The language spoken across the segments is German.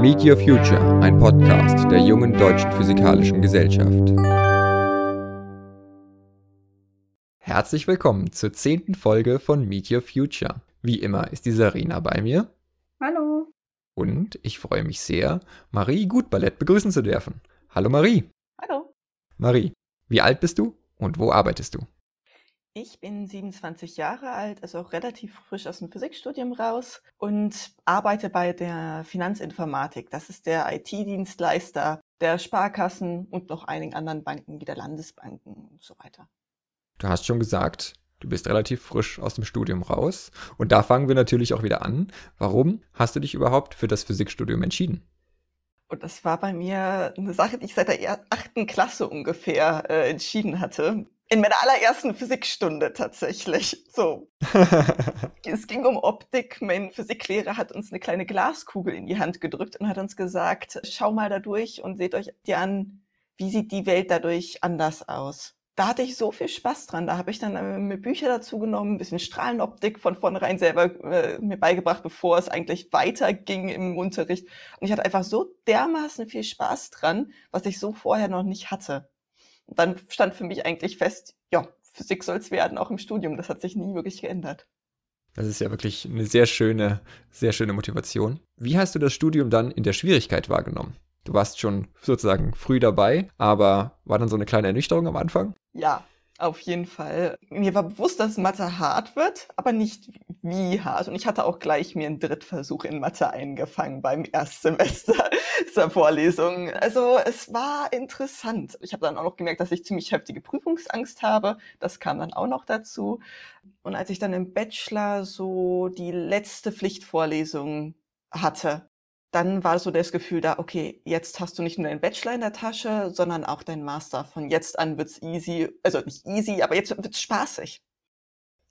Meet Your Future, ein Podcast der jungen deutschen physikalischen Gesellschaft. Herzlich willkommen zur zehnten Folge von Meet Your Future. Wie immer ist die Sarina bei mir. Hallo. Und ich freue mich sehr, Marie Gutballett begrüßen zu dürfen. Hallo Marie. Hallo. Marie, wie alt bist du und wo arbeitest du? Ich bin 27 Jahre alt, also auch relativ frisch aus dem Physikstudium raus und arbeite bei der Finanzinformatik. Das ist der IT-Dienstleister der Sparkassen und noch einigen anderen Banken wie der Landesbanken und so weiter. Du hast schon gesagt, du bist relativ frisch aus dem Studium raus. Und da fangen wir natürlich auch wieder an. Warum hast du dich überhaupt für das Physikstudium entschieden? Und das war bei mir eine Sache, die ich seit der achten Klasse ungefähr äh, entschieden hatte. In meiner allerersten Physikstunde tatsächlich. So. es ging um Optik. Mein Physiklehrer hat uns eine kleine Glaskugel in die Hand gedrückt und hat uns gesagt, schau mal da durch und seht euch die an, wie sieht die Welt dadurch anders aus. Da hatte ich so viel Spaß dran. Da habe ich dann äh, mir Bücher dazu genommen, ein bisschen Strahlenoptik von vornherein selber äh, mir beigebracht, bevor es eigentlich weiterging im Unterricht. Und ich hatte einfach so dermaßen viel Spaß dran, was ich so vorher noch nicht hatte dann stand für mich eigentlich fest, ja, Physik soll es werden, auch im Studium. Das hat sich nie wirklich geändert. Das ist ja wirklich eine sehr schöne, sehr schöne Motivation. Wie hast du das Studium dann in der Schwierigkeit wahrgenommen? Du warst schon sozusagen früh dabei, aber war dann so eine kleine Ernüchterung am Anfang? Ja, auf jeden Fall. Mir war bewusst, dass Mathe hart wird, aber nicht wie hart. Und ich hatte auch gleich mir einen Drittversuch in Mathe eingefangen beim Erstsemester dieser Vorlesung. Also es war interessant. Ich habe dann auch noch gemerkt, dass ich ziemlich heftige Prüfungsangst habe. Das kam dann auch noch dazu. Und als ich dann im Bachelor so die letzte Pflichtvorlesung hatte, dann war so das Gefühl da, okay, jetzt hast du nicht nur deinen Bachelor in der Tasche, sondern auch deinen Master. Von jetzt an wird's easy, also nicht easy, aber jetzt wird's spaßig.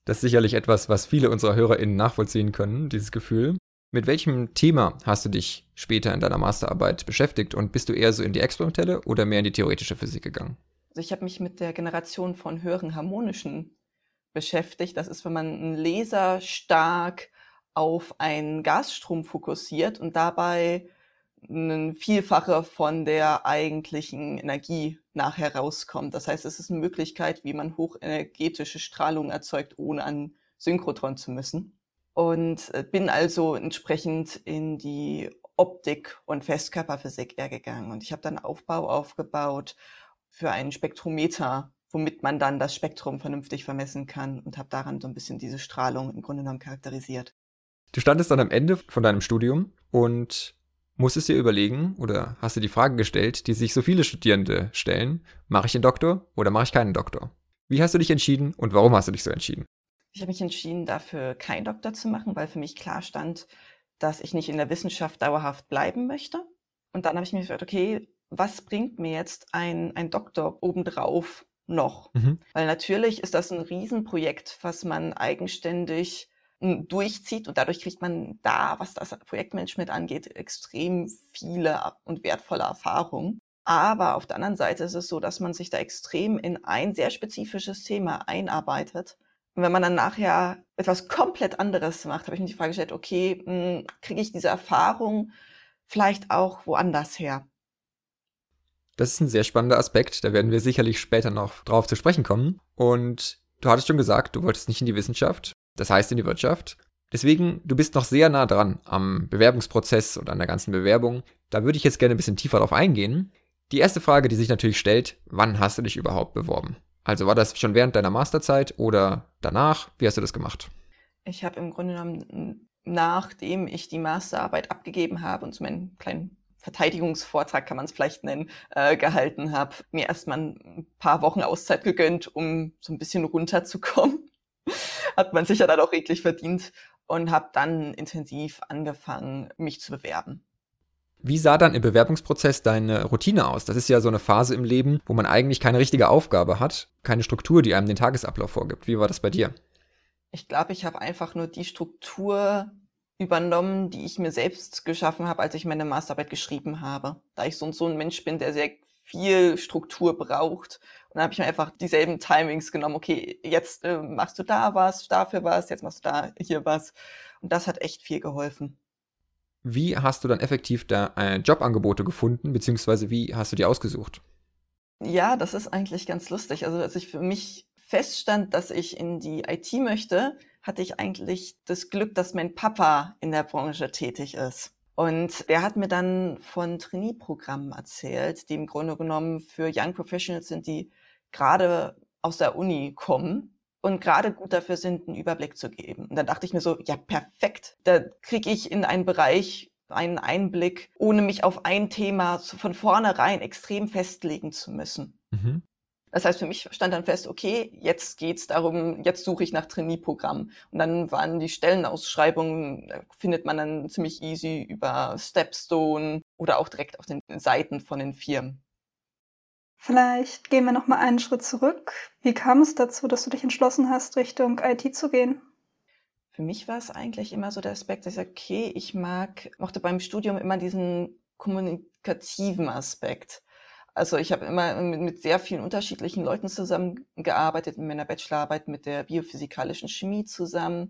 Das ist sicherlich etwas, was viele unserer HörerInnen nachvollziehen können, dieses Gefühl. Mit welchem Thema hast du dich später in deiner Masterarbeit beschäftigt und bist du eher so in die experimentelle oder mehr in die theoretische Physik gegangen? Also ich habe mich mit der Generation von höheren harmonischen beschäftigt. Das ist, wenn man einen Laser stark auf einen Gasstrom fokussiert und dabei ein Vielfacher von der eigentlichen Energie nachher rauskommt. Das heißt, es ist eine Möglichkeit, wie man hochenergetische Strahlung erzeugt, ohne an Synchrotron zu müssen. Und äh, bin also entsprechend in die Optik und Festkörperphysik eher gegangen. Und ich habe dann Aufbau aufgebaut für einen Spektrometer, womit man dann das Spektrum vernünftig vermessen kann und habe daran so ein bisschen diese Strahlung im Grunde genommen charakterisiert. Du standest dann am Ende von deinem Studium und musstest dir überlegen oder hast du die Frage gestellt, die sich so viele Studierende stellen, mache ich einen Doktor oder mache ich keinen Doktor? Wie hast du dich entschieden und warum hast du dich so entschieden? Ich habe mich entschieden, dafür keinen Doktor zu machen, weil für mich klar stand, dass ich nicht in der Wissenschaft dauerhaft bleiben möchte. Und dann habe ich mir gefragt, okay, was bringt mir jetzt ein, ein Doktor obendrauf noch? Mhm. Weil natürlich ist das ein Riesenprojekt, was man eigenständig durchzieht und dadurch kriegt man da, was das Projektmanagement angeht, extrem viele und wertvolle Erfahrungen. Aber auf der anderen Seite ist es so, dass man sich da extrem in ein sehr spezifisches Thema einarbeitet. Und wenn man dann nachher etwas komplett anderes macht, habe ich mir die Frage gestellt, okay, hm, kriege ich diese Erfahrung vielleicht auch woanders her? Das ist ein sehr spannender Aspekt, da werden wir sicherlich später noch drauf zu sprechen kommen. Und du hattest schon gesagt, du wolltest nicht in die Wissenschaft das heißt in die Wirtschaft. Deswegen, du bist noch sehr nah dran am Bewerbungsprozess und an der ganzen Bewerbung. Da würde ich jetzt gerne ein bisschen tiefer drauf eingehen. Die erste Frage, die sich natürlich stellt, wann hast du dich überhaupt beworben? Also war das schon während deiner Masterzeit oder danach? Wie hast du das gemacht? Ich habe im Grunde genommen, nachdem ich die Masterarbeit abgegeben habe und zu meinem kleinen Verteidigungsvortrag, kann man es vielleicht nennen, äh, gehalten habe, mir erstmal ein paar Wochen Auszeit gegönnt, um so ein bisschen runterzukommen hat man sich ja dann auch redlich verdient und habe dann intensiv angefangen, mich zu bewerben. Wie sah dann im Bewerbungsprozess deine Routine aus? Das ist ja so eine Phase im Leben, wo man eigentlich keine richtige Aufgabe hat, keine Struktur, die einem den Tagesablauf vorgibt. Wie war das bei dir? Ich glaube, ich habe einfach nur die Struktur übernommen, die ich mir selbst geschaffen habe, als ich meine Masterarbeit geschrieben habe. Da ich so, so ein Mensch bin, der sehr viel Struktur braucht. Dann habe ich mir einfach dieselben Timings genommen. Okay, jetzt äh, machst du da was, dafür was, jetzt machst du da hier was. Und das hat echt viel geholfen. Wie hast du dann effektiv da äh, Jobangebote gefunden, beziehungsweise wie hast du die ausgesucht? Ja, das ist eigentlich ganz lustig. Also als ich für mich feststand, dass ich in die IT möchte, hatte ich eigentlich das Glück, dass mein Papa in der Branche tätig ist. Und der hat mir dann von Trainee-Programmen erzählt, die im Grunde genommen für Young Professionals sind, die gerade aus der Uni kommen und gerade gut dafür sind, einen Überblick zu geben. Und dann dachte ich mir so, ja, perfekt. Da kriege ich in einen Bereich einen Einblick, ohne mich auf ein Thema von vornherein extrem festlegen zu müssen. Mhm. Das heißt, für mich stand dann fest, okay, jetzt geht's darum, jetzt suche ich nach Trainee-Programmen. Und dann waren die Stellenausschreibungen, findet man dann ziemlich easy über Stepstone oder auch direkt auf den Seiten von den Firmen. Vielleicht gehen wir noch mal einen Schritt zurück. Wie kam es dazu, dass du dich entschlossen hast, Richtung IT zu gehen? Für mich war es eigentlich immer so der Aspekt, dass ich sage, okay, ich mag, mochte beim Studium immer diesen kommunikativen Aspekt. Also ich habe immer mit sehr vielen unterschiedlichen Leuten zusammengearbeitet, in meiner Bachelorarbeit mit der biophysikalischen Chemie zusammen,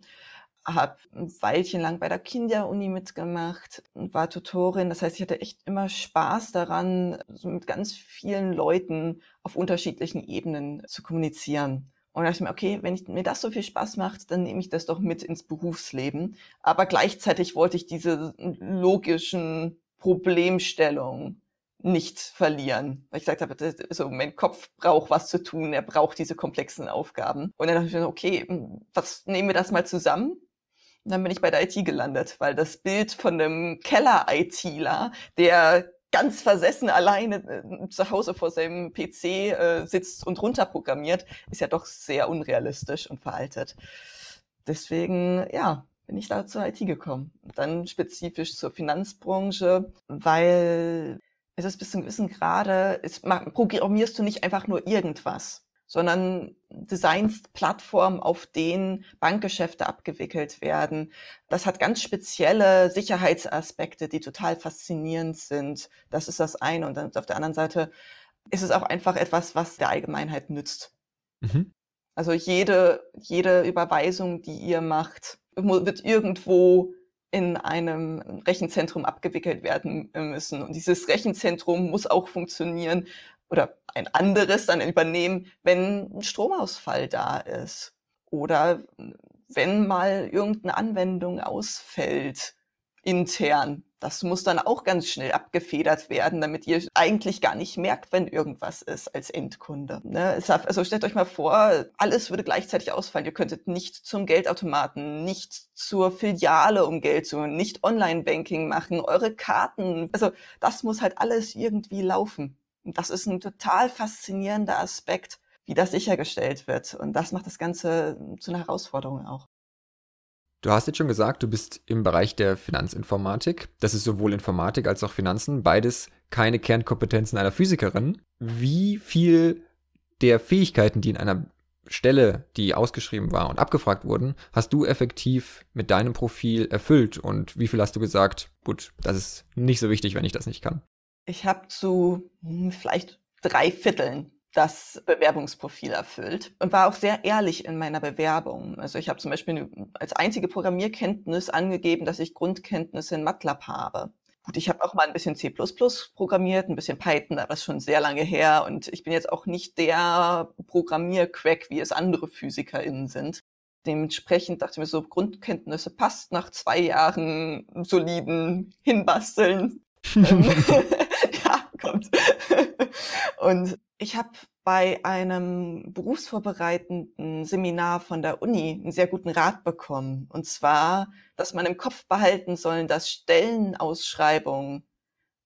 habe ein Weilchen lang bei der Kinderuni mitgemacht und war Tutorin. Das heißt, ich hatte echt immer Spaß daran, so mit ganz vielen Leuten auf unterschiedlichen Ebenen zu kommunizieren. Und da dachte mir, okay, wenn ich, mir das so viel Spaß macht, dann nehme ich das doch mit ins Berufsleben. Aber gleichzeitig wollte ich diese logischen Problemstellungen nicht verlieren. Weil ich gesagt habe, das, so, mein Kopf braucht was zu tun, er braucht diese komplexen Aufgaben. Und dann dachte ich mir, okay, was nehmen wir das mal zusammen? Und dann bin ich bei der IT gelandet, weil das Bild von einem Keller-ITler, der ganz versessen alleine äh, zu Hause vor seinem PC äh, sitzt und runterprogrammiert, ist ja doch sehr unrealistisch und veraltet. Deswegen, ja, bin ich da zur IT gekommen. Dann spezifisch zur Finanzbranche, weil es ist bis zu einem gewissen Grade, ist, programmierst du nicht einfach nur irgendwas, sondern designst Plattformen, auf denen Bankgeschäfte abgewickelt werden. Das hat ganz spezielle Sicherheitsaspekte, die total faszinierend sind. Das ist das eine. Und dann auf der anderen Seite ist es auch einfach etwas, was der Allgemeinheit nützt. Mhm. Also jede, jede Überweisung, die ihr macht, wird irgendwo in einem Rechenzentrum abgewickelt werden müssen. Und dieses Rechenzentrum muss auch funktionieren oder ein anderes dann übernehmen, wenn ein Stromausfall da ist oder wenn mal irgendeine Anwendung ausfällt intern. Das muss dann auch ganz schnell abgefedert werden, damit ihr eigentlich gar nicht merkt, wenn irgendwas ist als Endkunde. Ne? Also stellt euch mal vor, alles würde gleichzeitig ausfallen. Ihr könntet nicht zum Geldautomaten, nicht zur Filiale, um Geld zu holen, nicht Online-Banking machen, eure Karten. Also das muss halt alles irgendwie laufen. Und das ist ein total faszinierender Aspekt, wie das sichergestellt wird. Und das macht das Ganze zu einer Herausforderung auch. Du hast jetzt schon gesagt, du bist im Bereich der Finanzinformatik. Das ist sowohl Informatik als auch Finanzen, beides keine Kernkompetenzen einer Physikerin. Wie viel der Fähigkeiten, die in einer Stelle, die ausgeschrieben war und abgefragt wurden, hast du effektiv mit deinem Profil erfüllt und wie viel hast du gesagt, gut, das ist nicht so wichtig, wenn ich das nicht kann? Ich habe zu hm, vielleicht drei Vierteln das Bewerbungsprofil erfüllt und war auch sehr ehrlich in meiner Bewerbung. Also ich habe zum Beispiel als einzige Programmierkenntnis angegeben, dass ich Grundkenntnisse in MATLAB habe. Gut, ich habe auch mal ein bisschen C++ programmiert, ein bisschen Python, aber das ist schon sehr lange her und ich bin jetzt auch nicht der Programmiercrack, wie es andere PhysikerInnen sind. Dementsprechend dachte ich mir so, Grundkenntnisse passt nach zwei Jahren soliden Hinbasteln. ja, kommt. und ich habe bei einem berufsvorbereitenden Seminar von der Uni einen sehr guten Rat bekommen. Und zwar, dass man im Kopf behalten soll, dass Stellenausschreibungen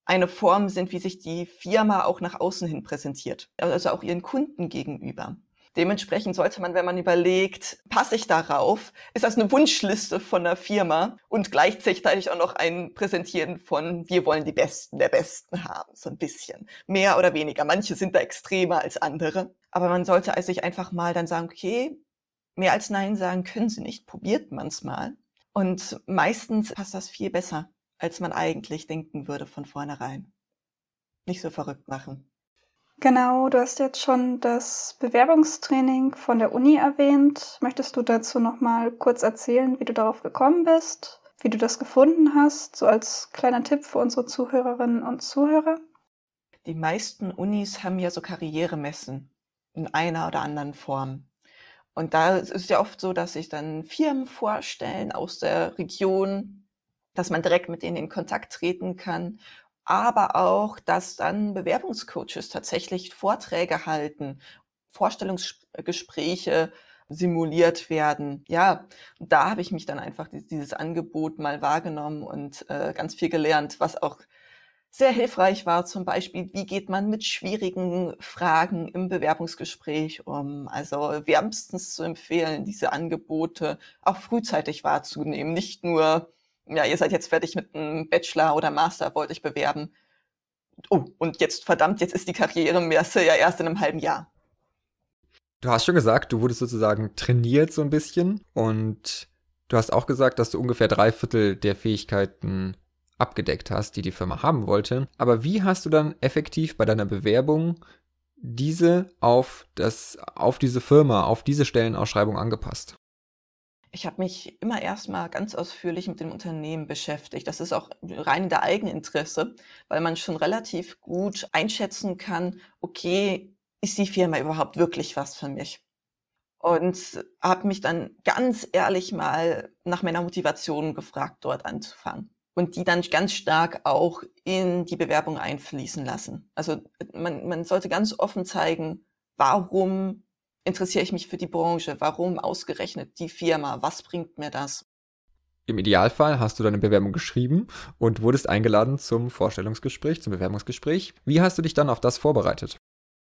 eine Form sind, wie sich die Firma auch nach außen hin präsentiert, also auch ihren Kunden gegenüber. Dementsprechend sollte man, wenn man überlegt, passe ich darauf, ist das eine Wunschliste von der Firma und gleichzeitig auch noch ein Präsentieren von, wir wollen die Besten der Besten haben, so ein bisschen. Mehr oder weniger. Manche sind da extremer als andere. Aber man sollte also sich einfach mal dann sagen, okay, mehr als Nein sagen können sie nicht, probiert man es mal. Und meistens passt das viel besser, als man eigentlich denken würde von vornherein. Nicht so verrückt machen. Genau, du hast jetzt schon das Bewerbungstraining von der Uni erwähnt. Möchtest du dazu noch mal kurz erzählen, wie du darauf gekommen bist? wie du das gefunden hast, so als kleiner Tipp für unsere Zuhörerinnen und Zuhörer? Die meisten Unis haben ja so Karrieremessen in einer oder anderen Form. Und da ist es ja oft so, dass sich dann Firmen vorstellen aus der Region, dass man direkt mit denen in Kontakt treten kann, aber auch, dass dann Bewerbungscoaches tatsächlich Vorträge halten, Vorstellungsgespräche simuliert werden. Ja, da habe ich mich dann einfach dieses Angebot mal wahrgenommen und äh, ganz viel gelernt, was auch sehr hilfreich war. Zum Beispiel, wie geht man mit schwierigen Fragen im Bewerbungsgespräch um? Also wärmstens zu empfehlen, diese Angebote auch frühzeitig wahrzunehmen. Nicht nur, ja, ihr seid jetzt fertig mit einem Bachelor oder Master, wollte ich bewerben. Oh, und jetzt, verdammt, jetzt ist die Karrieremesse ja erst in einem halben Jahr. Du hast schon gesagt, du wurdest sozusagen trainiert so ein bisschen und du hast auch gesagt, dass du ungefähr drei Viertel der Fähigkeiten abgedeckt hast, die die Firma haben wollte. Aber wie hast du dann effektiv bei deiner Bewerbung diese auf das, auf diese Firma, auf diese Stellenausschreibung angepasst? Ich habe mich immer erstmal ganz ausführlich mit dem Unternehmen beschäftigt. Das ist auch rein in der Eigeninteresse, weil man schon relativ gut einschätzen kann, okay, ist die Firma überhaupt wirklich was für mich? Und habe mich dann ganz ehrlich mal nach meiner Motivation gefragt, dort anzufangen und die dann ganz stark auch in die Bewerbung einfließen lassen. Also man, man sollte ganz offen zeigen, warum interessiere ich mich für die Branche, warum ausgerechnet die Firma, was bringt mir das? Im Idealfall hast du deine Bewerbung geschrieben und wurdest eingeladen zum Vorstellungsgespräch, zum Bewerbungsgespräch. Wie hast du dich dann auf das vorbereitet?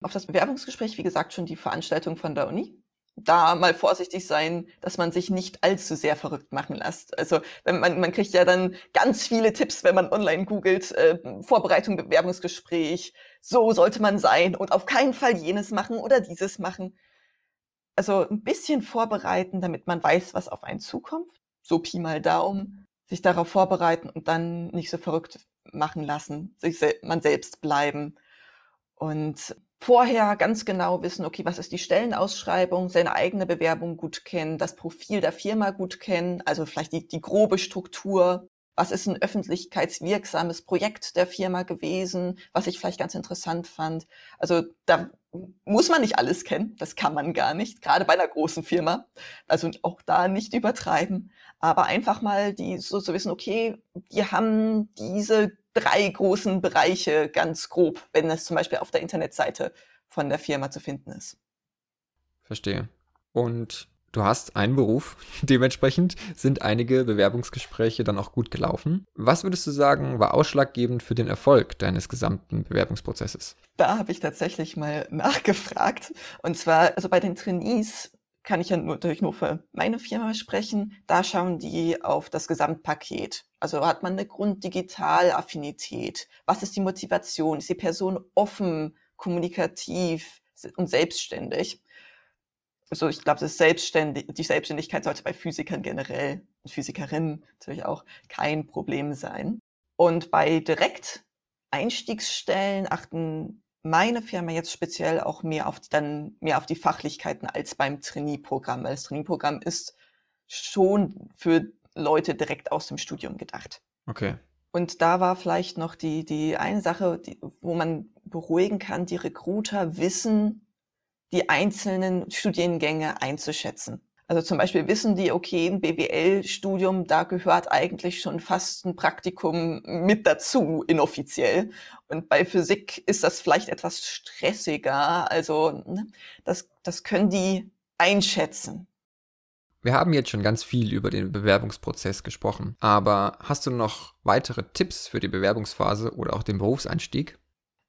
Auf das Bewerbungsgespräch, wie gesagt, schon die Veranstaltung von der Uni da mal vorsichtig sein, dass man sich nicht allzu sehr verrückt machen lässt. Also man, man kriegt ja dann ganz viele Tipps, wenn man online googelt, äh, Vorbereitung, Bewerbungsgespräch, so sollte man sein und auf keinen Fall jenes machen oder dieses machen. Also ein bisschen vorbereiten, damit man weiß, was auf einen zukommt. So Pi mal Daumen, sich darauf vorbereiten und dann nicht so verrückt machen lassen, sich sel man selbst bleiben. Und vorher ganz genau wissen, okay, was ist die Stellenausschreibung, seine eigene Bewerbung gut kennen, das Profil der Firma gut kennen, also vielleicht die, die grobe Struktur. Was ist ein öffentlichkeitswirksames Projekt der Firma gewesen, was ich vielleicht ganz interessant fand. Also da muss man nicht alles kennen, das kann man gar nicht, gerade bei einer großen Firma. Also auch da nicht übertreiben, aber einfach mal die so zu wissen, okay, die haben diese drei großen Bereiche ganz grob, wenn es zum Beispiel auf der Internetseite von der Firma zu finden ist. Verstehe. Und du hast einen Beruf, dementsprechend sind einige Bewerbungsgespräche dann auch gut gelaufen. Was würdest du sagen, war ausschlaggebend für den Erfolg deines gesamten Bewerbungsprozesses? Da habe ich tatsächlich mal nachgefragt. Und zwar, also bei den Trainees kann ich ja nur, natürlich nur für meine Firma sprechen. Da schauen die auf das Gesamtpaket. Also hat man eine Grunddigitalaffinität? Was ist die Motivation? Ist die Person offen, kommunikativ und selbstständig? Also ich glaube, das Selbstständig, die Selbstständigkeit sollte bei Physikern generell und Physikerinnen natürlich auch kein Problem sein. Und bei Direkteinstiegsstellen achten meine Firma jetzt speziell auch mehr auf die, dann mehr auf die Fachlichkeiten als beim Trainee-Programm, weil das Trainee-Programm ist schon für Leute direkt aus dem Studium gedacht. Okay. Und da war vielleicht noch die, die eine Sache, die, wo man beruhigen kann, die Recruiter wissen, die einzelnen Studiengänge einzuschätzen. Also zum Beispiel wissen die, okay, ein BWL-Studium, da gehört eigentlich schon fast ein Praktikum mit dazu, inoffiziell. Und bei Physik ist das vielleicht etwas stressiger. Also ne, das, das können die einschätzen. Wir haben jetzt schon ganz viel über den Bewerbungsprozess gesprochen, aber hast du noch weitere Tipps für die Bewerbungsphase oder auch den Berufseinstieg?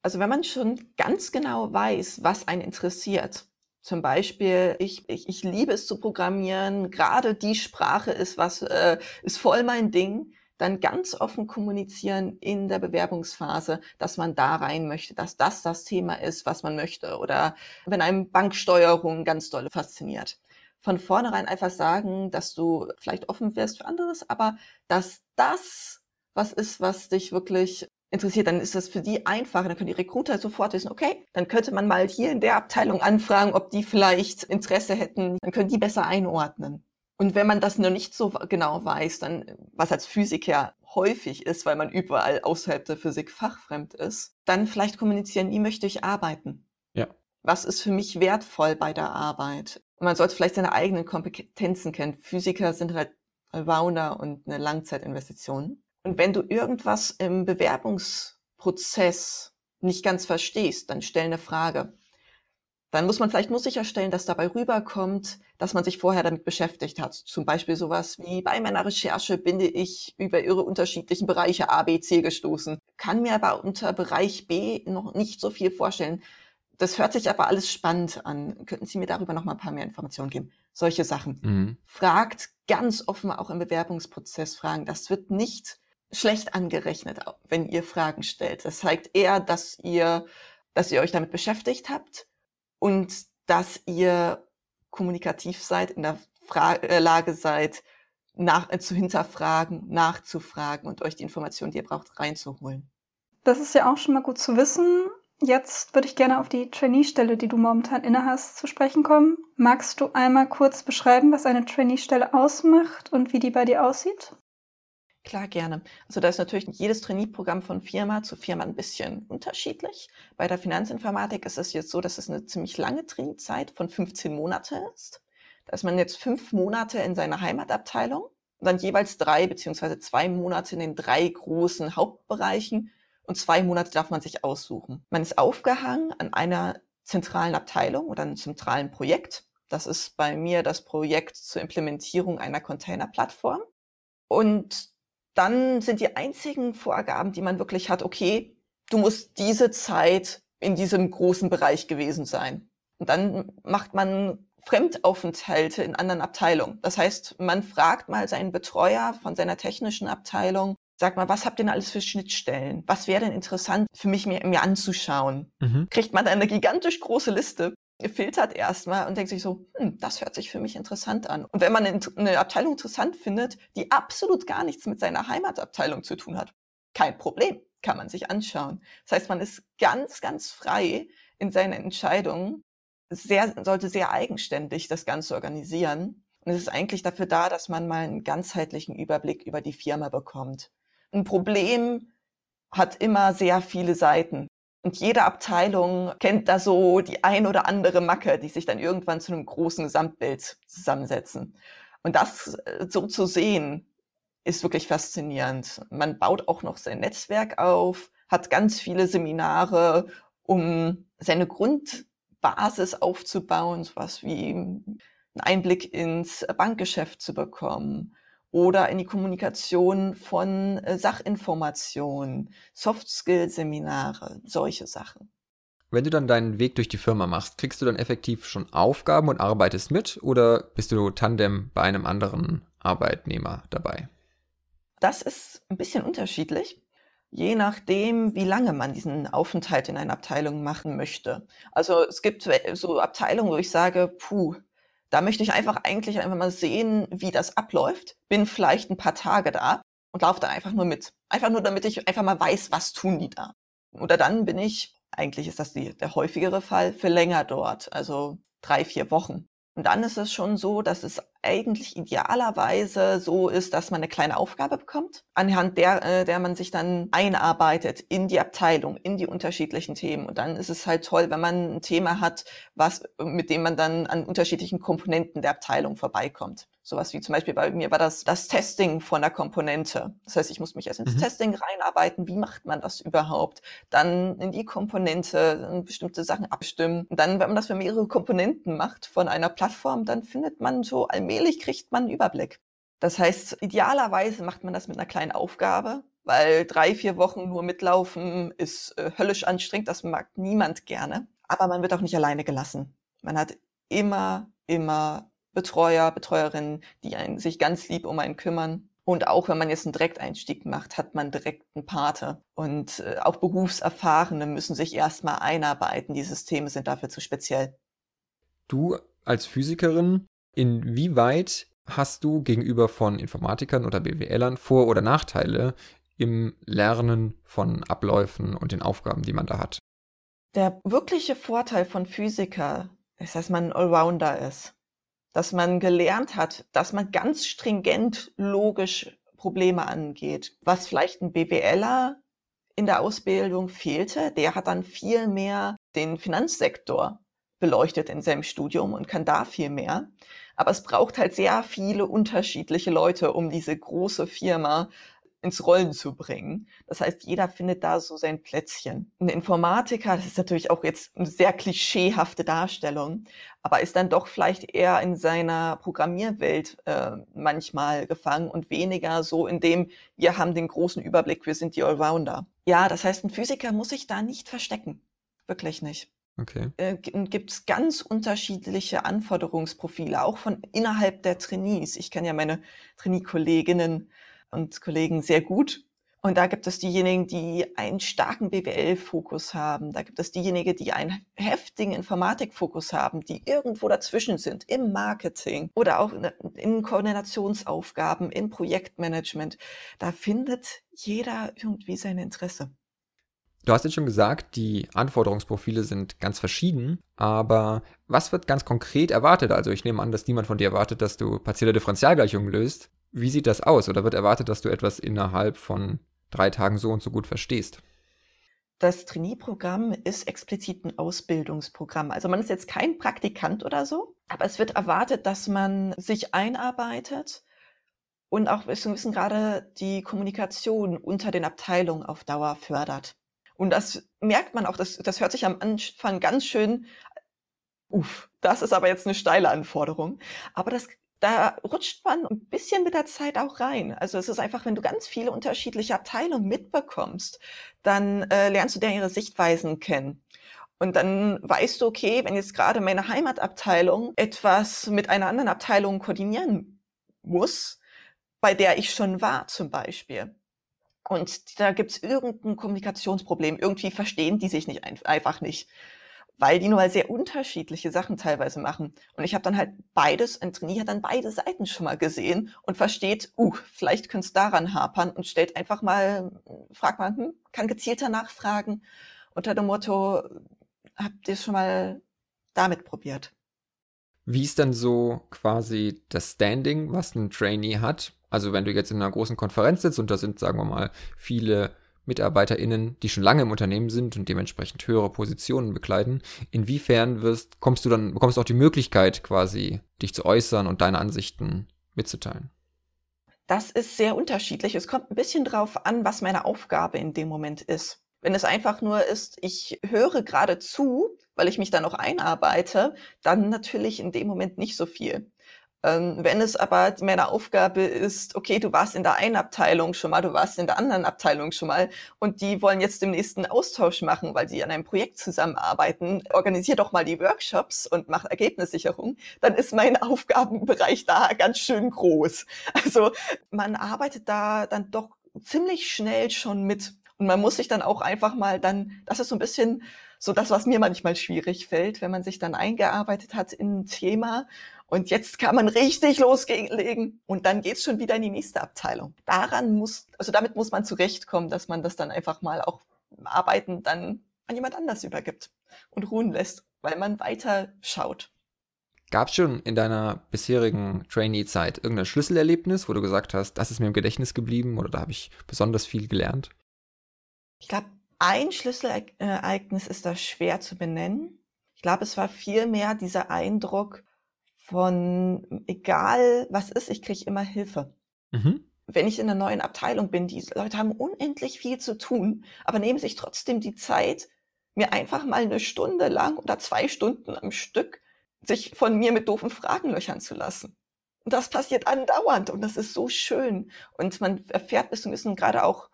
Also wenn man schon ganz genau weiß, was einen interessiert, zum Beispiel, ich, ich, ich liebe es zu programmieren, gerade die Sprache ist was, äh, ist voll mein Ding. Dann ganz offen kommunizieren in der Bewerbungsphase, dass man da rein möchte, dass das das Thema ist, was man möchte. Oder wenn einem Banksteuerung ganz doll fasziniert. Von vornherein einfach sagen, dass du vielleicht offen wirst für anderes, aber dass das was ist, was dich wirklich interessiert, dann ist das für die einfacher. Dann können die Recruiter sofort wissen, okay, dann könnte man mal hier in der Abteilung anfragen, ob die vielleicht Interesse hätten. Dann können die besser einordnen. Und wenn man das noch nicht so genau weiß, dann, was als Physiker häufig ist, weil man überall außerhalb der Physik fachfremd ist, dann vielleicht kommunizieren, wie möchte ich arbeiten? Ja. Was ist für mich wertvoll bei der Arbeit? Und man sollte vielleicht seine eigenen Kompetenzen kennen. Physiker sind halt Allrounder und eine Langzeitinvestition. Und wenn du irgendwas im Bewerbungsprozess nicht ganz verstehst, dann stell eine Frage. Dann muss man vielleicht nur sicherstellen, dass dabei rüberkommt, dass man sich vorher damit beschäftigt hat. Zum Beispiel sowas wie bei meiner Recherche bin ich über ihre unterschiedlichen Bereiche A, B, C gestoßen. Kann mir aber unter Bereich B noch nicht so viel vorstellen. Das hört sich aber alles spannend an. Könnten Sie mir darüber noch mal ein paar mehr Informationen geben? Solche Sachen. Mhm. Fragt ganz offen auch im Bewerbungsprozess Fragen. Das wird nicht schlecht angerechnet, wenn ihr Fragen stellt. Das zeigt eher, dass ihr, dass ihr euch damit beschäftigt habt und dass ihr kommunikativ seid, in der Fra äh, Lage seid, nach, äh, zu hinterfragen, nachzufragen und euch die Informationen, die ihr braucht, reinzuholen. Das ist ja auch schon mal gut zu wissen. Jetzt würde ich gerne auf die Trainee-Stelle, die du momentan innehast, zu sprechen kommen. Magst du einmal kurz beschreiben, was eine Trainee-Stelle ausmacht und wie die bei dir aussieht? Klar, gerne. Also da ist natürlich jedes Trainee-Programm von Firma zu Firma ein bisschen unterschiedlich. Bei der Finanzinformatik ist es jetzt so, dass es eine ziemlich lange Trainee-Zeit von 15 Monate ist. Da ist man jetzt fünf Monate in seiner Heimatabteilung und dann jeweils drei beziehungsweise zwei Monate in den drei großen Hauptbereichen und zwei Monate darf man sich aussuchen. Man ist aufgehangen an einer zentralen Abteilung oder einem zentralen Projekt. Das ist bei mir das Projekt zur Implementierung einer Container-Plattform. Und dann sind die einzigen Vorgaben, die man wirklich hat, okay, du musst diese Zeit in diesem großen Bereich gewesen sein. Und dann macht man Fremdaufenthalte in anderen Abteilungen. Das heißt, man fragt mal seinen Betreuer von seiner technischen Abteilung, sag mal, was habt ihr denn alles für Schnittstellen? Was wäre denn interessant für mich, mir, mir anzuschauen? Mhm. Kriegt man eine gigantisch große Liste filtert erstmal und denkt sich so, hm, das hört sich für mich interessant an. Und wenn man eine Abteilung interessant findet, die absolut gar nichts mit seiner Heimatabteilung zu tun hat, kein Problem, kann man sich anschauen. Das heißt, man ist ganz, ganz frei in seinen Entscheidungen, sehr, sollte sehr eigenständig das Ganze organisieren. Und es ist eigentlich dafür da, dass man mal einen ganzheitlichen Überblick über die Firma bekommt. Ein Problem hat immer sehr viele Seiten. Und jede Abteilung kennt da so die ein oder andere Macke, die sich dann irgendwann zu einem großen Gesamtbild zusammensetzen. Und das äh, so zu sehen, ist wirklich faszinierend. Man baut auch noch sein Netzwerk auf, hat ganz viele Seminare, um seine Grundbasis aufzubauen, sowas wie einen Einblick ins Bankgeschäft zu bekommen oder in die Kommunikation von äh, Sachinformationen, Soft-Skill-Seminare, solche Sachen. Wenn du dann deinen Weg durch die Firma machst, kriegst du dann effektiv schon Aufgaben und arbeitest mit oder bist du Tandem bei einem anderen Arbeitnehmer dabei? Das ist ein bisschen unterschiedlich, je nachdem, wie lange man diesen Aufenthalt in einer Abteilung machen möchte. Also es gibt so Abteilungen, wo ich sage, puh, da möchte ich einfach eigentlich einfach mal sehen, wie das abläuft. Bin vielleicht ein paar Tage da und laufe da einfach nur mit. Einfach nur, damit ich einfach mal weiß, was tun die da. Oder dann bin ich, eigentlich ist das die, der häufigere Fall, für länger dort, also drei, vier Wochen. Und dann ist es schon so, dass es eigentlich idealerweise so ist, dass man eine kleine Aufgabe bekommt, anhand der, äh, der man sich dann einarbeitet in die Abteilung, in die unterschiedlichen Themen. Und dann ist es halt toll, wenn man ein Thema hat, was, mit dem man dann an unterschiedlichen Komponenten der Abteilung vorbeikommt. Sowas wie zum Beispiel bei mir war das das Testing von der Komponente. Das heißt, ich muss mich erst ins mhm. Testing reinarbeiten. Wie macht man das überhaupt? Dann in die Komponente bestimmte Sachen abstimmen. Und dann, wenn man das für mehrere Komponenten macht von einer Plattform, dann findet man so allmählich kriegt man einen Überblick. Das heißt, idealerweise macht man das mit einer kleinen Aufgabe, weil drei, vier Wochen nur mitlaufen ist äh, höllisch anstrengend. Das mag niemand gerne. Aber man wird auch nicht alleine gelassen. Man hat immer, immer Betreuer, Betreuerinnen, die einen, sich ganz lieb um einen kümmern. Und auch wenn man jetzt einen Direkteinstieg macht, hat man direkt einen Pate. Und äh, auch Berufserfahrene müssen sich erstmal einarbeiten. Die Systeme sind dafür zu speziell. Du als Physikerin, inwieweit hast du gegenüber von Informatikern oder BWLern Vor- oder Nachteile im Lernen von Abläufen und den Aufgaben, die man da hat? Der wirkliche Vorteil von Physiker ist, dass man ein Allrounder ist. Dass man gelernt hat, dass man ganz stringent logisch Probleme angeht. Was vielleicht ein BWLer in der Ausbildung fehlte, der hat dann viel mehr den Finanzsektor beleuchtet in seinem Studium und kann da viel mehr. Aber es braucht halt sehr viele unterschiedliche Leute, um diese große Firma ins Rollen zu bringen. Das heißt, jeder findet da so sein Plätzchen. Ein Informatiker, das ist natürlich auch jetzt eine sehr klischeehafte Darstellung, aber ist dann doch vielleicht eher in seiner Programmierwelt äh, manchmal gefangen und weniger so in dem, wir haben den großen Überblick, wir sind die Allrounder. Ja, das heißt, ein Physiker muss sich da nicht verstecken. Wirklich nicht. Okay. Äh, gibt es ganz unterschiedliche Anforderungsprofile, auch von innerhalb der Trainees. Ich kenne ja meine Trainee-Kolleginnen und Kollegen sehr gut. Und da gibt es diejenigen, die einen starken BWL-Fokus haben. Da gibt es diejenigen, die einen heftigen Informatik-Fokus haben, die irgendwo dazwischen sind, im Marketing oder auch in Koordinationsaufgaben, im Projektmanagement. Da findet jeder irgendwie sein Interesse. Du hast jetzt schon gesagt, die Anforderungsprofile sind ganz verschieden, aber was wird ganz konkret erwartet? Also ich nehme an, dass niemand von dir erwartet, dass du partielle Differentialgleichungen löst. Wie sieht das aus? Oder wird erwartet, dass du etwas innerhalb von drei Tagen so und so gut verstehst? Das Trainee-Programm ist explizit ein Ausbildungsprogramm. Also man ist jetzt kein Praktikant oder so, aber es wird erwartet, dass man sich einarbeitet und auch bis zum Wissen gerade die Kommunikation unter den Abteilungen auf Dauer fördert. Und das merkt man auch, das, das hört sich am Anfang ganz schön, uff, das ist aber jetzt eine steile Anforderung. Aber das da rutscht man ein bisschen mit der Zeit auch rein. Also es ist einfach, wenn du ganz viele unterschiedliche Abteilungen mitbekommst, dann äh, lernst du deren ihre Sichtweisen kennen. Und dann weißt du, okay, wenn jetzt gerade meine Heimatabteilung etwas mit einer anderen Abteilung koordinieren muss, bei der ich schon war zum Beispiel. Und da gibt es irgendein Kommunikationsproblem. Irgendwie verstehen die sich nicht einfach nicht weil die nur mal sehr unterschiedliche Sachen teilweise machen. Und ich habe dann halt beides, ein Trainee hat dann beide Seiten schon mal gesehen und versteht, uh, vielleicht könnte es daran hapern und stellt einfach mal, fragt man, hm, kann gezielter nachfragen unter dem Motto, habt ihr es schon mal damit probiert? Wie ist dann so quasi das Standing, was ein Trainee hat? Also wenn du jetzt in einer großen Konferenz sitzt und da sind, sagen wir mal, viele MitarbeiterInnen, die schon lange im Unternehmen sind und dementsprechend höhere Positionen bekleiden, inwiefern wirst, kommst du dann, bekommst du auch die Möglichkeit, quasi dich zu äußern und deine Ansichten mitzuteilen? Das ist sehr unterschiedlich. Es kommt ein bisschen drauf an, was meine Aufgabe in dem Moment ist. Wenn es einfach nur ist, ich höre gerade zu, weil ich mich da noch einarbeite, dann natürlich in dem Moment nicht so viel. Ähm, wenn es aber meine Aufgabe ist, okay, du warst in der einen Abteilung schon mal, du warst in der anderen Abteilung schon mal und die wollen jetzt den nächsten Austausch machen, weil sie an einem Projekt zusammenarbeiten, organisier doch mal die Workshops und mach Ergebnissicherung, dann ist mein Aufgabenbereich da ganz schön groß. Also man arbeitet da dann doch ziemlich schnell schon mit und man muss sich dann auch einfach mal dann, das ist so ein bisschen so das, was mir manchmal schwierig fällt, wenn man sich dann eingearbeitet hat in ein Thema und jetzt kann man richtig loslegen und dann geht's schon wieder in die nächste Abteilung. Daran muss, also damit muss man zurechtkommen, dass man das dann einfach mal auch arbeiten dann an jemand anders übergibt und ruhen lässt, weil man weiter schaut. Gab es schon in deiner bisherigen Trainee-Zeit irgendein Schlüsselerlebnis, wo du gesagt hast, das ist mir im Gedächtnis geblieben oder da habe ich besonders viel gelernt? Ich glaube, ein Schlüsselereignis ist da schwer zu benennen. Ich glaube, es war vielmehr dieser Eindruck, von egal was ist, ich kriege immer Hilfe. Mhm. Wenn ich in einer neuen Abteilung bin, die Leute haben unendlich viel zu tun, aber nehmen sich trotzdem die Zeit, mir einfach mal eine Stunde lang oder zwei Stunden am Stück sich von mir mit doofen Fragen löchern zu lassen. Und das passiert andauernd und das ist so schön. Und man erfährt bis zum Wissen gerade auch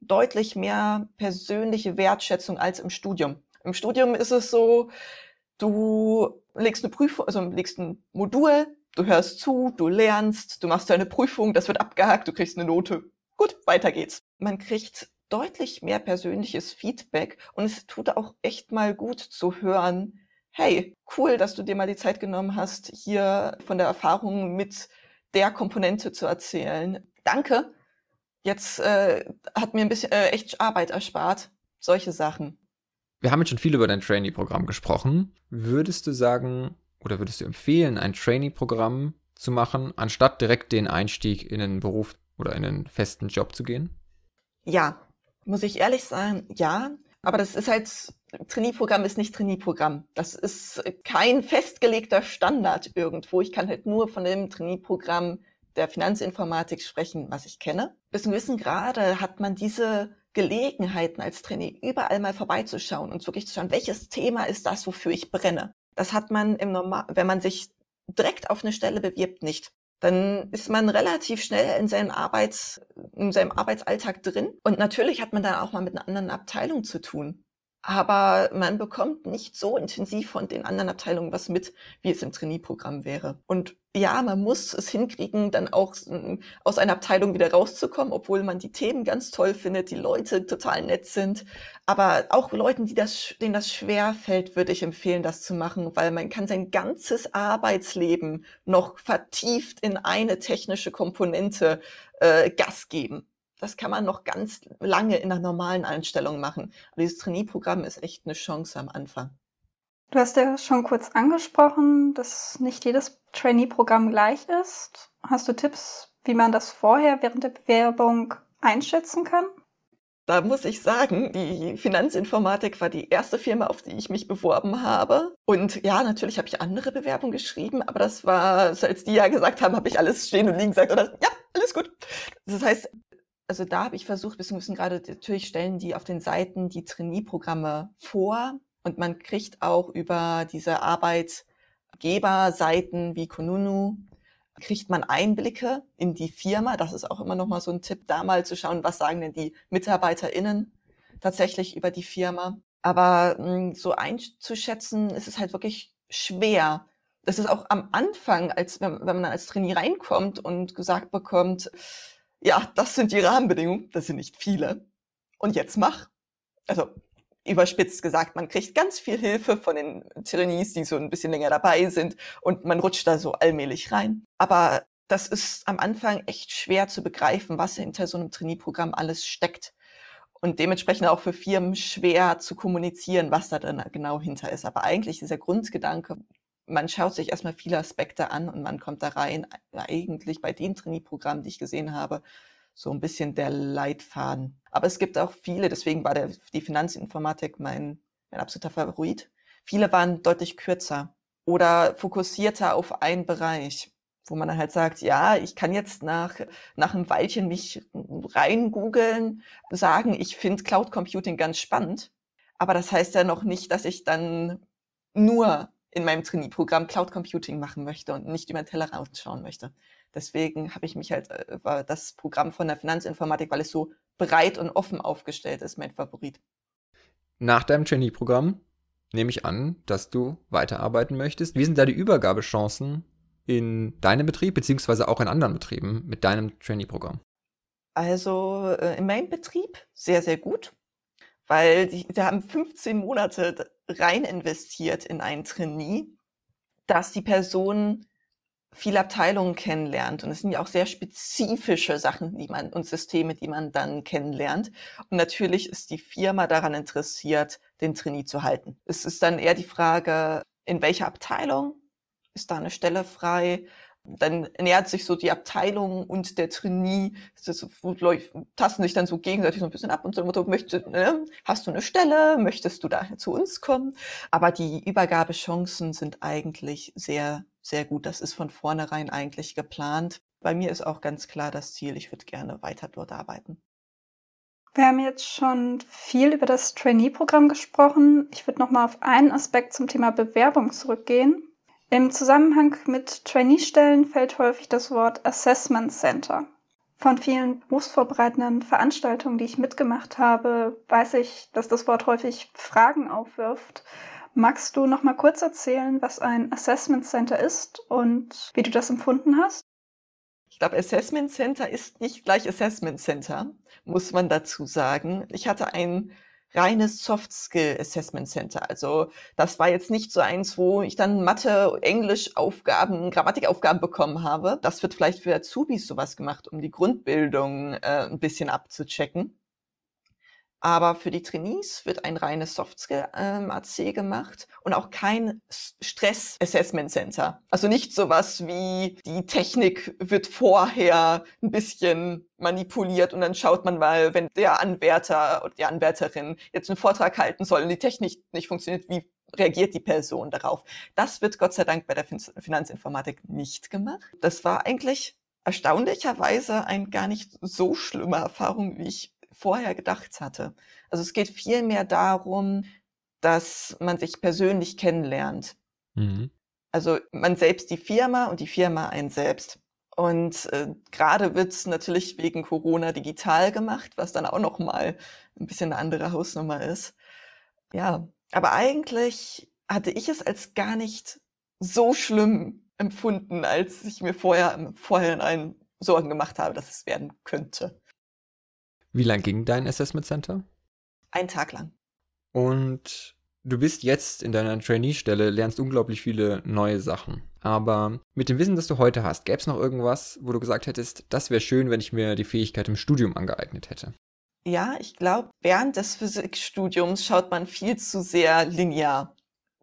deutlich mehr persönliche Wertschätzung als im Studium. Im Studium ist es so, du legst eine Prüfung, also legst ein Modul, du hörst zu, du lernst, du machst deine Prüfung, das wird abgehakt, du kriegst eine Note. Gut, weiter geht's. Man kriegt deutlich mehr persönliches Feedback und es tut auch echt mal gut zu hören, hey, cool, dass du dir mal die Zeit genommen hast, hier von der Erfahrung mit der Komponente zu erzählen. Danke. Jetzt äh, hat mir ein bisschen äh, echt Arbeit erspart. Solche Sachen. Wir haben jetzt schon viel über dein Trainee-Programm gesprochen. Würdest du sagen, oder würdest du empfehlen, ein Trainee-Programm zu machen, anstatt direkt den Einstieg in einen Beruf oder in einen festen Job zu gehen? Ja, muss ich ehrlich sagen, ja. Aber das ist halt, Trainee-Programm ist nicht Trainee-Programm. Das ist kein festgelegter Standard irgendwo. Ich kann halt nur von dem Trainee-Programm der Finanzinformatik sprechen, was ich kenne. Bis zu einem gewissen Grade hat man diese Gelegenheiten als Trainee überall mal vorbeizuschauen und wirklich zu schauen, welches Thema ist das, wofür ich brenne. Das hat man im Normal, wenn man sich direkt auf eine Stelle bewirbt, nicht. Dann ist man relativ schnell in seinem Arbeits, in seinem Arbeitsalltag drin. Und natürlich hat man dann auch mal mit einer anderen Abteilung zu tun aber man bekommt nicht so intensiv von den anderen Abteilungen was mit, wie es im Trainee-Programm wäre. Und ja, man muss es hinkriegen, dann auch aus einer Abteilung wieder rauszukommen, obwohl man die Themen ganz toll findet, die Leute total nett sind. Aber auch Leuten, die das, denen das schwer fällt, würde ich empfehlen, das zu machen, weil man kann sein ganzes Arbeitsleben noch vertieft in eine technische Komponente äh, Gas geben das kann man noch ganz lange in einer normalen Einstellung machen. Aber dieses Trainee-Programm ist echt eine Chance am Anfang. Du hast ja schon kurz angesprochen, dass nicht jedes Trainee-Programm gleich ist. Hast du Tipps, wie man das vorher während der Bewerbung einschätzen kann? Da muss ich sagen, die Finanzinformatik war die erste Firma, auf die ich mich beworben habe. Und ja, natürlich habe ich andere Bewerbungen geschrieben, aber das war, als die ja gesagt haben, habe ich alles stehen und liegen gesagt, oder ja, alles gut. Das heißt, also da habe ich versucht, bis müssen gerade natürlich stellen die auf den Seiten die Trainee-Programme vor und man kriegt auch über diese Arbeitgeberseiten wie Konunu kriegt man Einblicke in die Firma. Das ist auch immer noch mal so ein Tipp, da mal zu schauen, was sagen denn die MitarbeiterInnen tatsächlich über die Firma. Aber mh, hm, so einzuschätzen, ist es halt wirklich schwer. Das ist auch am Anfang, als wenn, wenn man als Trainee reinkommt und gesagt bekommt, ja, das sind die Rahmenbedingungen, das sind nicht viele. Und jetzt mach. Also überspitzt gesagt, man kriegt ganz viel Hilfe von den Trainees, die so ein bisschen länger dabei sind und man rutscht da so allmählich rein. Aber das ist am Anfang echt schwer zu begreifen, was hinter so einem Trainee-Programm alles steckt. Und dementsprechend auch für Firmen schwer zu kommunizieren, was da dann genau hinter ist. Aber eigentlich dieser Grundgedanke, man schaut sich erstmal viele Aspekte an und man kommt da rein, eigentlich bei den Trainee-Programmen, die ich gesehen habe, so ein bisschen der Leitfaden. Aber es gibt auch viele, deswegen war der, die Finanzinformatik mein, mein absoluter Favorit. Viele waren deutlich kürzer oder fokussierter auf einen Bereich, wo man dann halt sagt, ja, ich kann jetzt nach, nach einem Weilchen mich rein googeln, sagen, ich finde Cloud Computing ganz spannend. Aber das heißt ja noch nicht, dass ich dann nur in meinem Trainee-Programm Cloud Computing machen möchte und nicht über den Teller rausschauen möchte. Deswegen habe ich mich halt, äh, war das Programm von der Finanzinformatik, weil es so breit und offen aufgestellt ist, mein Favorit. Nach deinem Trainee-Programm nehme ich an, dass du weiterarbeiten möchtest. Wie sind da die Übergabechancen in deinem Betrieb, beziehungsweise auch in anderen Betrieben mit deinem Trainee-Programm? Also äh, in meinem Betrieb sehr, sehr gut weil die, die haben 15 Monate rein investiert in ein Trainee, dass die Person viele Abteilungen kennenlernt. Und es sind ja auch sehr spezifische Sachen, die man und Systeme, die man dann kennenlernt. Und natürlich ist die Firma daran interessiert, den Trainee zu halten. Es ist dann eher die Frage, in welcher Abteilung ist da eine Stelle frei? Dann nähert sich so die Abteilung und der Trainee, das tasten sich dann so gegenseitig so ein bisschen ab und so Motto, möchte, ne, hast du eine Stelle, möchtest du da zu uns kommen? Aber die Übergabechancen sind eigentlich sehr, sehr gut. Das ist von vornherein eigentlich geplant. Bei mir ist auch ganz klar das Ziel, ich würde gerne weiter dort arbeiten. Wir haben jetzt schon viel über das Trainee-Programm gesprochen. Ich würde noch mal auf einen Aspekt zum Thema Bewerbung zurückgehen. Im Zusammenhang mit Trainee-Stellen fällt häufig das Wort Assessment Center. Von vielen berufsvorbereitenden Veranstaltungen, die ich mitgemacht habe, weiß ich, dass das Wort häufig Fragen aufwirft. Magst du noch mal kurz erzählen, was ein Assessment Center ist und wie du das empfunden hast? Ich glaube, Assessment Center ist nicht gleich Assessment Center, muss man dazu sagen. Ich hatte ein reines Soft Skill Assessment Center. Also das war jetzt nicht so eins, wo ich dann Mathe, Englisch Aufgaben, Grammatikaufgaben bekommen habe. Das wird vielleicht für Azubis sowas gemacht, um die Grundbildung äh, ein bisschen abzuchecken. Aber für die Trainees wird ein reines Softskill-AC ähm, gemacht und auch kein Stress-Assessment Center. Also nicht sowas wie die Technik wird vorher ein bisschen manipuliert und dann schaut man mal, wenn der Anwärter oder die Anwärterin jetzt einen Vortrag halten soll und die Technik nicht funktioniert, wie reagiert die Person darauf? Das wird Gott sei Dank bei der Finanzinformatik nicht gemacht. Das war eigentlich erstaunlicherweise eine gar nicht so schlimme Erfahrung, wie ich vorher gedacht hatte. Also es geht vielmehr darum, dass man sich persönlich kennenlernt. Mhm. Also man selbst die Firma und die Firma einen selbst. Und äh, gerade wird es natürlich wegen Corona digital gemacht, was dann auch noch mal ein bisschen eine andere Hausnummer ist. Ja, aber eigentlich hatte ich es als gar nicht so schlimm empfunden, als ich mir vorher vorher einen Sorgen gemacht habe, dass es werden könnte. Wie lang ging dein Assessment Center? Ein Tag lang. Und du bist jetzt in deiner Trainee-Stelle, lernst unglaublich viele neue Sachen. Aber mit dem Wissen, das du heute hast, gäbe es noch irgendwas, wo du gesagt hättest, das wäre schön, wenn ich mir die Fähigkeit im Studium angeeignet hätte? Ja, ich glaube, während des Physikstudiums schaut man viel zu sehr linear.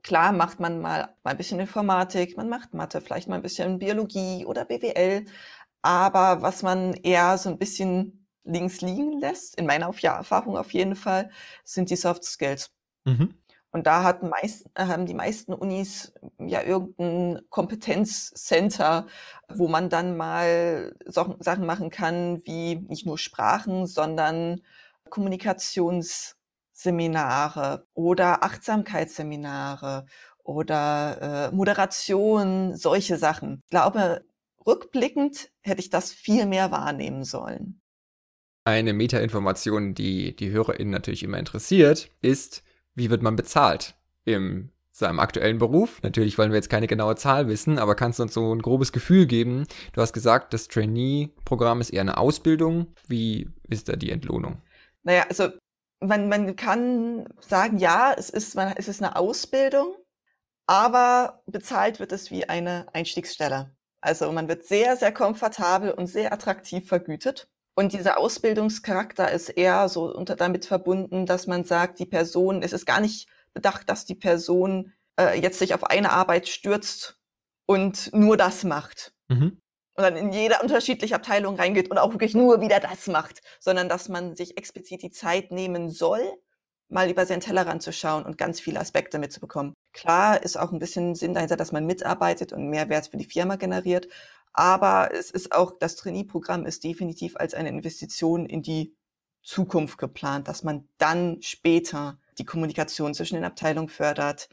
Klar macht man mal, mal ein bisschen Informatik, man macht Mathe, vielleicht mal ein bisschen Biologie oder BWL. Aber was man eher so ein bisschen links liegen lässt, in meiner Erfahrung auf jeden Fall, sind die Soft Skills. Mhm. Und da hat meist, haben die meisten Unis ja irgendein Kompetenzcenter, wo man dann mal so Sachen machen kann, wie nicht nur Sprachen, sondern Kommunikationsseminare oder Achtsamkeitsseminare oder äh, Moderation, solche Sachen. Ich glaube, rückblickend hätte ich das viel mehr wahrnehmen sollen. Eine Metainformation, die die HörerInnen natürlich immer interessiert, ist, wie wird man bezahlt im seinem aktuellen Beruf. Natürlich wollen wir jetzt keine genaue Zahl wissen, aber kannst du uns so ein grobes Gefühl geben? Du hast gesagt, das Trainee-Programm ist eher eine Ausbildung. Wie ist da die Entlohnung? Naja, also man, man kann sagen, ja, es ist, man, es ist eine Ausbildung, aber bezahlt wird es wie eine Einstiegsstelle. Also man wird sehr, sehr komfortabel und sehr attraktiv vergütet. Und dieser Ausbildungscharakter ist eher so unter, damit verbunden, dass man sagt, die Person, es ist gar nicht bedacht, dass die Person äh, jetzt sich auf eine Arbeit stürzt und nur das macht. Mhm. Und dann in jede unterschiedliche Abteilung reingeht und auch wirklich nur wieder das macht, sondern dass man sich explizit die Zeit nehmen soll, mal über seinen Tellerrand zu schauen und ganz viele Aspekte mitzubekommen. Klar ist auch ein bisschen Sinn dahinter, dass man mitarbeitet und Mehrwert für die Firma generiert, aber es ist auch, das Trainee-Programm ist definitiv als eine Investition in die Zukunft geplant, dass man dann später die Kommunikation zwischen den Abteilungen fördert.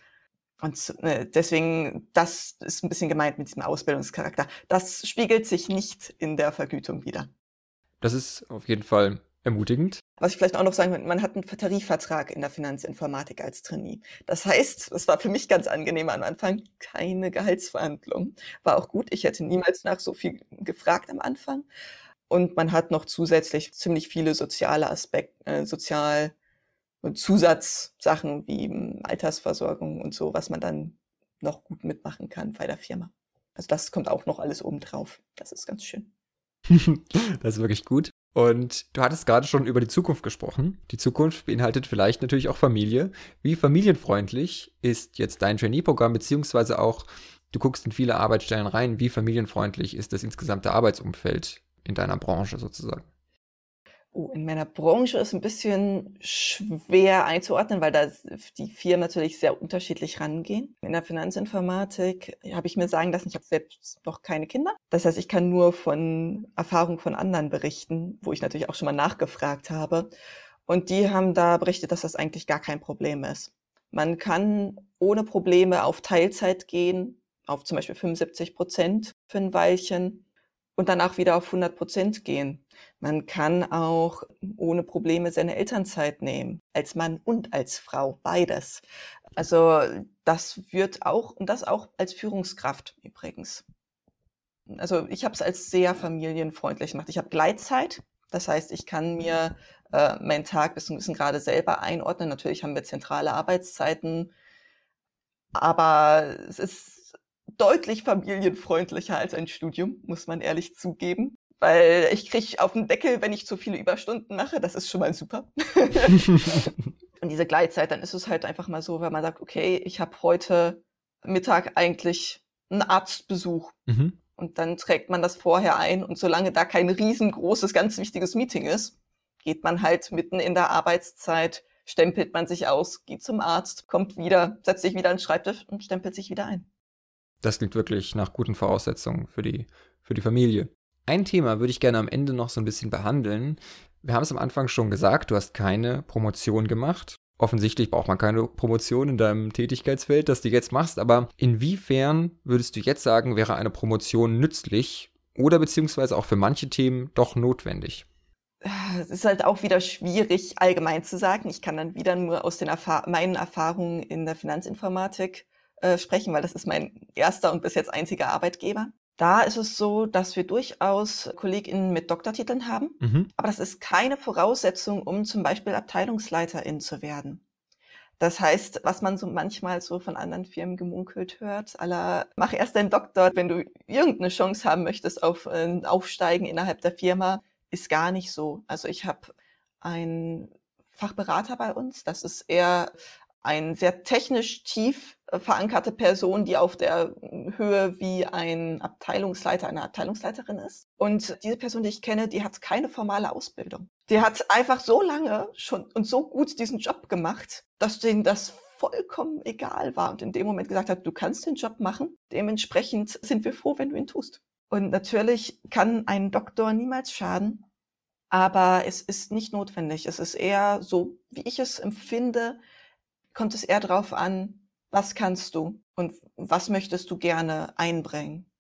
Und äh, deswegen, das ist ein bisschen gemeint mit diesem Ausbildungscharakter. Das spiegelt sich nicht in der Vergütung wieder. Das ist auf jeden Fall ermutigend. Was ich vielleicht auch noch sagen will, man hat einen Tarifvertrag in der Finanzinformatik als Trainee. Das heißt, es war für mich ganz angenehm am Anfang, keine Gehaltsverhandlung. War auch gut, ich hätte niemals nach so viel gefragt am Anfang. Und man hat noch zusätzlich ziemlich viele soziale Aspekte, äh, sozial Zusatzsachen wie hm, Altersversorgung und so, was man dann noch gut mitmachen kann bei der Firma. Also das kommt auch noch alles oben drauf. Das ist ganz schön. das ist wirklich gut. Und du hattest gerade schon über die Zukunft gesprochen. Die Zukunft beinhaltet vielleicht natürlich auch Familie. Wie familienfreundlich ist jetzt dein Trainee-Programm, beziehungsweise auch, du guckst in viele Arbeitsstellen rein, wie familienfreundlich ist das insgesamte Arbeitsumfeld in deiner Branche sozusagen? Oh, in meiner Branche ist ein bisschen schwer einzuordnen, weil da die Firmen natürlich sehr unterschiedlich rangehen. In der Finanzinformatik habe ich mir sagen lassen, ich habe selbst noch keine Kinder. Das heißt, ich kann nur von Erfahrungen von anderen berichten, wo ich natürlich auch schon mal nachgefragt habe. Und die haben da berichtet, dass das eigentlich gar kein Problem ist. Man kann ohne Probleme auf Teilzeit gehen, auf zum Beispiel 75 Prozent für ein Weilchen und danach wieder auf 100 Prozent gehen. Man kann auch ohne Probleme seine Elternzeit nehmen, als Mann und als Frau, beides. Also das wird auch, und das auch als Führungskraft übrigens. Also ich habe es als sehr familienfreundlich gemacht. Ich habe Gleitzeit, das heißt, ich kann mir äh, meinen Tag bis zum gewissen Grade selber einordnen. Natürlich haben wir zentrale Arbeitszeiten, aber es ist deutlich familienfreundlicher als ein Studium, muss man ehrlich zugeben weil ich kriege auf den Deckel, wenn ich zu viele Überstunden mache. Das ist schon mal super. und diese Gleitzeit, dann ist es halt einfach mal so, wenn man sagt, okay, ich habe heute Mittag eigentlich einen Arztbesuch. Mhm. Und dann trägt man das vorher ein. Und solange da kein riesengroßes, ganz wichtiges Meeting ist, geht man halt mitten in der Arbeitszeit, stempelt man sich aus, geht zum Arzt, kommt wieder, setzt sich wieder an den Schreibtisch und stempelt sich wieder ein. Das klingt wirklich nach guten Voraussetzungen für die, für die Familie. Ein Thema würde ich gerne am Ende noch so ein bisschen behandeln. Wir haben es am Anfang schon gesagt, du hast keine Promotion gemacht. Offensichtlich braucht man keine Promotion in deinem Tätigkeitsfeld, das du jetzt machst, aber inwiefern würdest du jetzt sagen, wäre eine Promotion nützlich oder beziehungsweise auch für manche Themen doch notwendig? Es ist halt auch wieder schwierig allgemein zu sagen. Ich kann dann wieder nur aus den Erfahr meinen Erfahrungen in der Finanzinformatik äh, sprechen, weil das ist mein erster und bis jetzt einziger Arbeitgeber. Da ist es so, dass wir durchaus KollegInnen mit Doktortiteln haben, mhm. aber das ist keine Voraussetzung, um zum Beispiel Abteilungsleiterin zu werden. Das heißt, was man so manchmal so von anderen Firmen gemunkelt hört, aller mach erst deinen Doktor, wenn du irgendeine Chance haben möchtest auf ein Aufsteigen innerhalb der Firma, ist gar nicht so. Also ich habe einen Fachberater bei uns, das ist eher ein sehr technisch tief äh, verankerte Person, die auf der Höhe wie ein Abteilungsleiter, eine Abteilungsleiterin ist. Und diese Person, die ich kenne, die hat keine formale Ausbildung. Die hat einfach so lange schon und so gut diesen Job gemacht, dass denen das vollkommen egal war und in dem Moment gesagt hat, du kannst den Job machen. Dementsprechend sind wir froh, wenn du ihn tust. Und natürlich kann ein Doktor niemals schaden, aber es ist nicht notwendig. Es ist eher so, wie ich es empfinde, kommt es eher darauf an, was kannst du und was möchtest du gerne einbringen.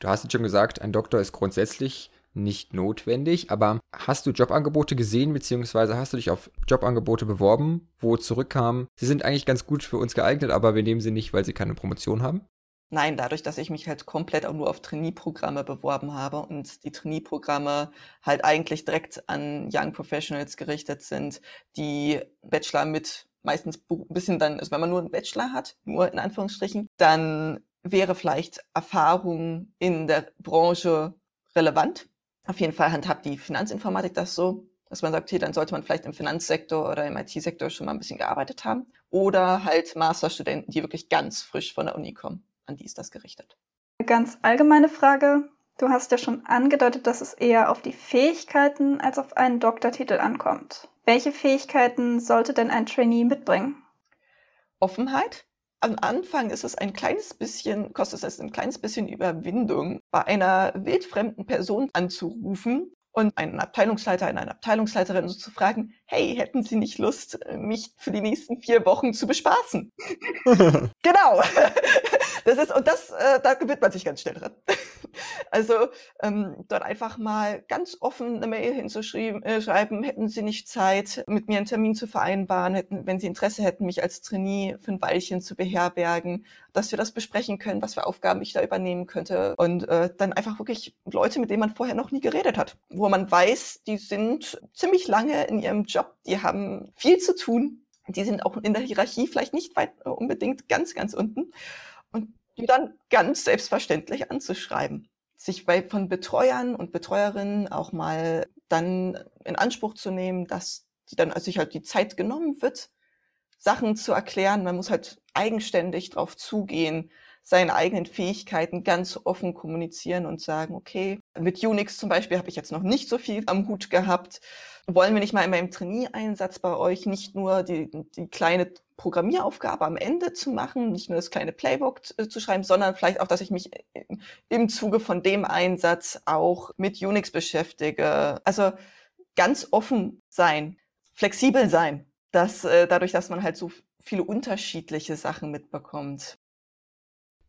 Du hast jetzt schon gesagt, ein Doktor ist grundsätzlich nicht notwendig, aber hast du Jobangebote gesehen, beziehungsweise hast du dich auf Jobangebote beworben, wo zurückkam, sie sind eigentlich ganz gut für uns geeignet, aber wir nehmen sie nicht, weil sie keine Promotion haben? Nein, dadurch, dass ich mich halt komplett auch nur auf Trainee-Programme beworben habe und die Trainee-Programme halt eigentlich direkt an Young Professionals gerichtet sind, die Bachelor mit meistens ein bisschen dann, also wenn man nur einen Bachelor hat, nur in Anführungsstrichen, dann wäre vielleicht Erfahrung in der Branche relevant. Auf jeden Fall handhabt die Finanzinformatik das so, dass man sagt, okay, dann sollte man vielleicht im Finanzsektor oder im IT-Sektor schon mal ein bisschen gearbeitet haben. Oder halt Masterstudenten, die wirklich ganz frisch von der Uni kommen. An die ist das gerichtet. Eine ganz allgemeine Frage. Du hast ja schon angedeutet, dass es eher auf die Fähigkeiten als auf einen Doktortitel ankommt. Welche Fähigkeiten sollte denn ein Trainee mitbringen? Offenheit. Am Anfang ist es ein kleines bisschen, kostet es ein kleines bisschen Überwindung, bei einer wildfremden Person anzurufen und einen Abteilungsleiter, eine Abteilungsleiterin zu fragen, hey, hätten Sie nicht Lust, mich für die nächsten vier Wochen zu bespaßen? genau. Das ist, und das, äh, da gewinnt man sich ganz schnell dran. Also ähm, dort einfach mal ganz offen eine Mail hinzuschreiben, äh, schreiben, hätten Sie nicht Zeit, mit mir einen Termin zu vereinbaren, hätten, wenn Sie Interesse hätten, mich als Trainee für ein Weilchen zu beherbergen, dass wir das besprechen können, was für Aufgaben ich da übernehmen könnte. Und äh, dann einfach wirklich Leute, mit denen man vorher noch nie geredet hat, wo man weiß, die sind ziemlich lange in ihrem Job, die haben viel zu tun, die sind auch in der Hierarchie vielleicht nicht weit äh, unbedingt ganz, ganz unten und die dann ganz selbstverständlich anzuschreiben. Sich bei, von Betreuern und Betreuerinnen auch mal dann in Anspruch zu nehmen, dass die dann also sich halt die Zeit genommen wird, Sachen zu erklären. Man muss halt eigenständig drauf zugehen, seine eigenen Fähigkeiten ganz offen kommunizieren und sagen, okay, mit Unix zum Beispiel habe ich jetzt noch nicht so viel am Hut gehabt. Wollen wir nicht mal in meinem Trainee-Einsatz bei euch nicht nur die, die kleine Programmieraufgabe am Ende zu machen, nicht nur das kleine Playbook äh, zu schreiben, sondern vielleicht auch, dass ich mich im Zuge von dem Einsatz auch mit Unix beschäftige. Also ganz offen sein, flexibel sein, dass äh, dadurch, dass man halt so viele unterschiedliche Sachen mitbekommt.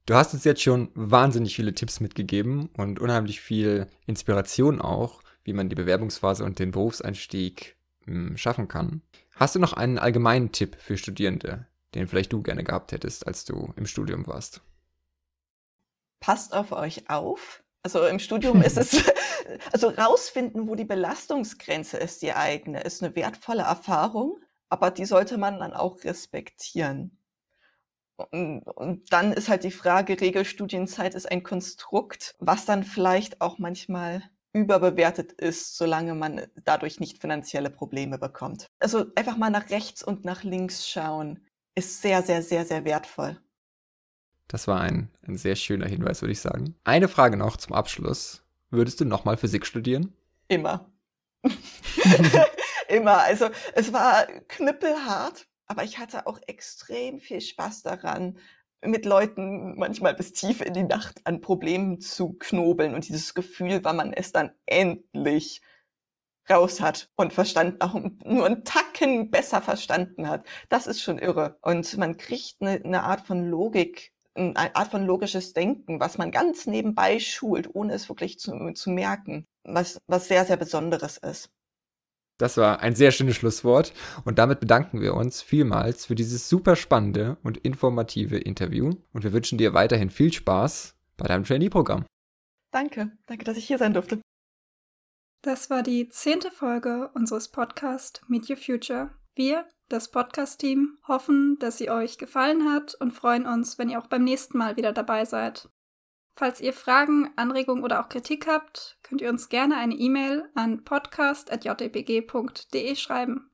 Du hast uns jetzt schon wahnsinnig viele Tipps mitgegeben und unheimlich viel Inspiration auch, wie man die Bewerbungsphase und den Berufseinstieg hm, schaffen kann. Hast du noch einen allgemeinen Tipp für Studierende, den vielleicht du gerne gehabt hättest, als du im Studium warst? Passt auf euch auf. Also im Studium ist es, also rausfinden, wo die Belastungsgrenze ist, die eigene, ist eine wertvolle Erfahrung, aber die sollte man dann auch respektieren. Und, dann ist halt die Frage, Regelstudienzeit ist ein Konstrukt, was dann vielleicht auch manchmal überbewertet ist, solange man dadurch nicht finanzielle Probleme bekommt. Also einfach mal nach rechts und nach links schauen ist sehr, sehr, sehr, sehr wertvoll. Das war ein, ein sehr schöner Hinweis, würde ich sagen. Eine Frage noch zum Abschluss. Würdest du nochmal Physik studieren? Immer. Immer. Also es war knüppelhart, aber ich hatte auch extrem viel Spaß daran, mit Leuten manchmal bis tief in die Nacht an Problemen zu knobeln und dieses Gefühl, weil man es dann endlich raus hat und verstanden, auch nur einen Tacken besser verstanden hat. Das ist schon irre. Und man kriegt eine, eine Art von Logik, eine Art von logisches Denken, was man ganz nebenbei schult, ohne es wirklich zu, zu merken, was, was sehr, sehr Besonderes ist. Das war ein sehr schönes Schlusswort und damit bedanken wir uns vielmals für dieses super spannende und informative Interview und wir wünschen dir weiterhin viel Spaß bei deinem Trainee-Programm. Danke, danke, dass ich hier sein durfte. Das war die zehnte Folge unseres Podcasts Meet Your Future. Wir, das Podcast-Team, hoffen, dass sie euch gefallen hat und freuen uns, wenn ihr auch beim nächsten Mal wieder dabei seid. Falls ihr Fragen, Anregungen oder auch Kritik habt, könnt ihr uns gerne eine E-Mail an podcast.jbg.de schreiben.